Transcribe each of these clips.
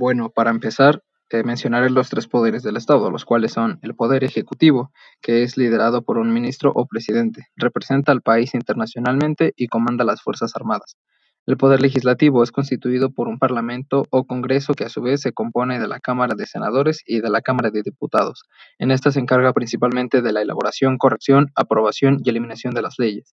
Bueno, para empezar, eh, mencionaré los tres poderes del Estado, los cuales son el poder ejecutivo, que es liderado por un ministro o presidente, representa al país internacionalmente y comanda las Fuerzas Armadas. El poder legislativo es constituido por un parlamento o congreso que a su vez se compone de la Cámara de Senadores y de la Cámara de Diputados. En esta se encarga principalmente de la elaboración, corrección, aprobación y eliminación de las leyes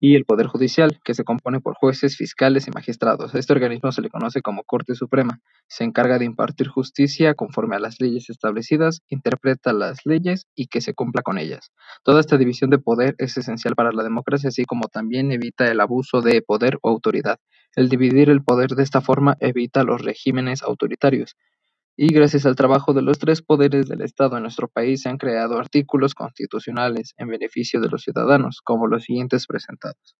y el Poder Judicial, que se compone por jueces, fiscales y magistrados. este organismo se le conoce como Corte Suprema. Se encarga de impartir justicia conforme a las leyes establecidas, interpreta las leyes y que se cumpla con ellas. Toda esta división de poder es esencial para la democracia, así como también evita el abuso de poder o autoridad. El dividir el poder de esta forma evita los regímenes autoritarios, y gracias al trabajo de los tres poderes del Estado en nuestro país se han creado artículos constitucionales en beneficio de los ciudadanos, como los siguientes presentados.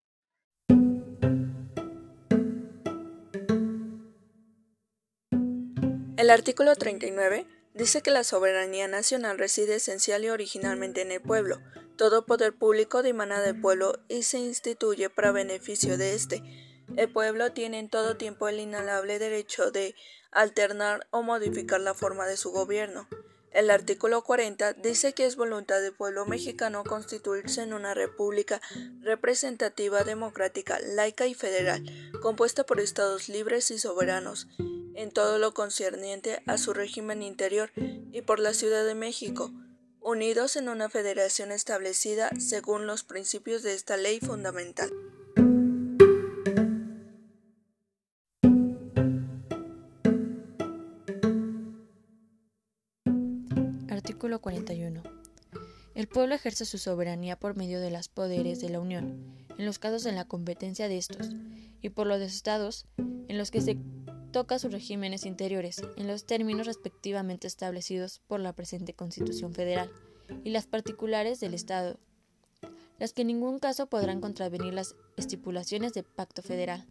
El artículo 39 dice que la soberanía nacional reside esencial y originalmente en el pueblo. Todo poder público dimana del pueblo y se instituye para beneficio de éste. El pueblo tiene en todo tiempo el inalable derecho de alternar o modificar la forma de su gobierno. El artículo 40 dice que es voluntad del pueblo mexicano constituirse en una república representativa, democrática, laica y federal, compuesta por estados libres y soberanos, en todo lo concerniente a su régimen interior y por la Ciudad de México, unidos en una federación establecida según los principios de esta ley fundamental. Artículo 41. El pueblo ejerce su soberanía por medio de los poderes de la Unión, en los casos de la competencia de estos, y por los de estados, en los que se toca sus regímenes interiores, en los términos respectivamente establecidos por la presente Constitución Federal, y las particulares del Estado, las que en ningún caso podrán contravenir las estipulaciones del Pacto Federal.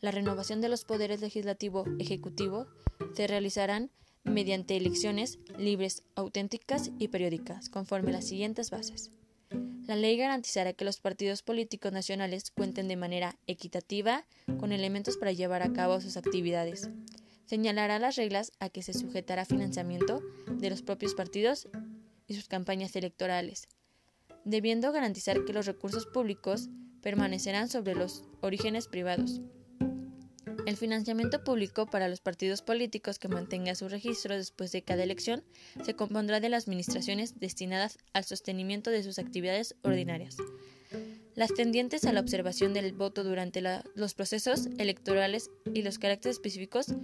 La renovación de los poderes legislativo, ejecutivo, se realizarán mediante elecciones libres, auténticas y periódicas, conforme a las siguientes bases. La ley garantizará que los partidos políticos nacionales cuenten de manera equitativa con elementos para llevar a cabo sus actividades. Señalará las reglas a que se sujetará financiamiento de los propios partidos y sus campañas electorales, debiendo garantizar que los recursos públicos permanecerán sobre los orígenes privados. El financiamiento público para los partidos políticos que mantenga su registro después de cada elección se compondrá de las administraciones destinadas al sostenimiento de sus actividades ordinarias. Las tendientes a la observación del voto durante los procesos electorales y los caracteres específicos,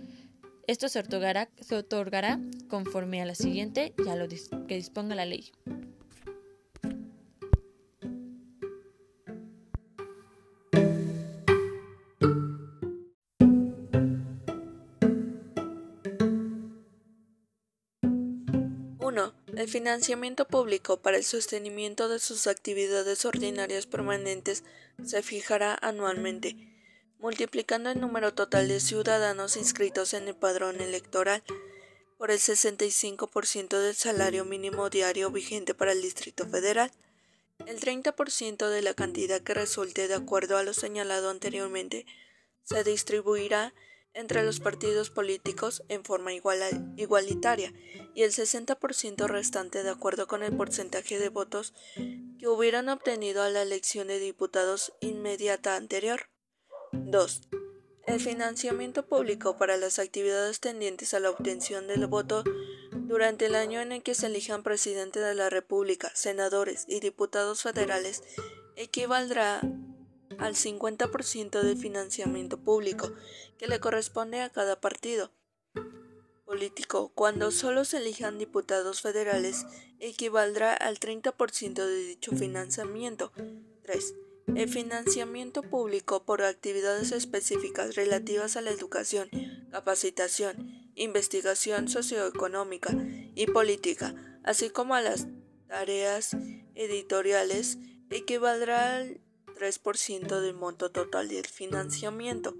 esto se otorgará, conforme a la siguiente y a lo que disponga la ley. El financiamiento público para el sostenimiento de sus actividades ordinarias permanentes se fijará anualmente, multiplicando el número total de ciudadanos inscritos en el padrón electoral por el 65% del salario mínimo diario vigente para el Distrito Federal. El 30% de la cantidad que resulte de acuerdo a lo señalado anteriormente se distribuirá entre los partidos políticos en forma igualitaria y el 60% restante de acuerdo con el porcentaje de votos que hubieran obtenido a la elección de diputados inmediata anterior. 2. El financiamiento público para las actividades tendientes a la obtención del voto durante el año en el que se elijan presidente de la República, senadores y diputados federales equivaldrá al 50% del financiamiento público que le corresponde a cada partido político. Cuando solo se elijan diputados federales, equivaldrá al 30% de dicho financiamiento. 3. El financiamiento público por actividades específicas relativas a la educación, capacitación, investigación socioeconómica y política, así como a las tareas editoriales, equivaldrá al 3% del monto total del financiamiento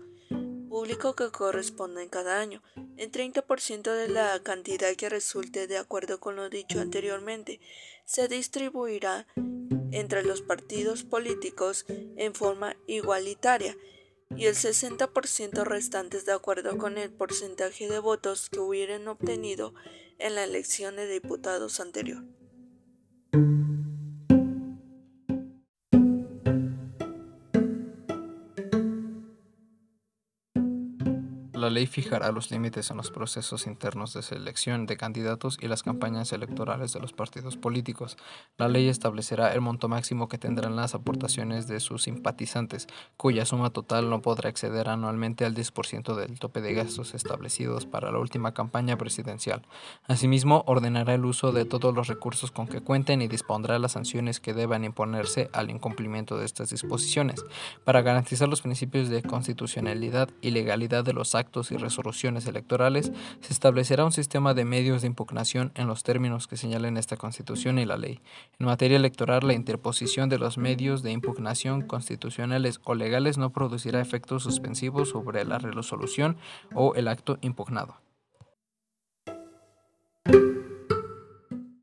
público que corresponde en cada año, el 30% de la cantidad que resulte de acuerdo con lo dicho anteriormente, se distribuirá entre los partidos políticos en forma igualitaria y el 60% restantes de acuerdo con el porcentaje de votos que hubieran obtenido en la elección de diputados anterior. La ley fijará los límites en los procesos internos de selección de candidatos y las campañas electorales de los partidos políticos. La ley establecerá el monto máximo que tendrán las aportaciones de sus simpatizantes, cuya suma total no podrá exceder anualmente al 10% del tope de gastos establecidos para la última campaña presidencial. Asimismo, ordenará el uso de todos los recursos con que cuenten y dispondrá las sanciones que deban imponerse al incumplimiento de estas disposiciones. Para garantizar los principios de constitucionalidad y legalidad de los actos y resoluciones electorales, se establecerá un sistema de medios de impugnación en los términos que señalen esta Constitución y la ley. En materia electoral, la interposición de los medios de impugnación constitucionales o legales no producirá efectos suspensivos sobre la resolución o el acto impugnado.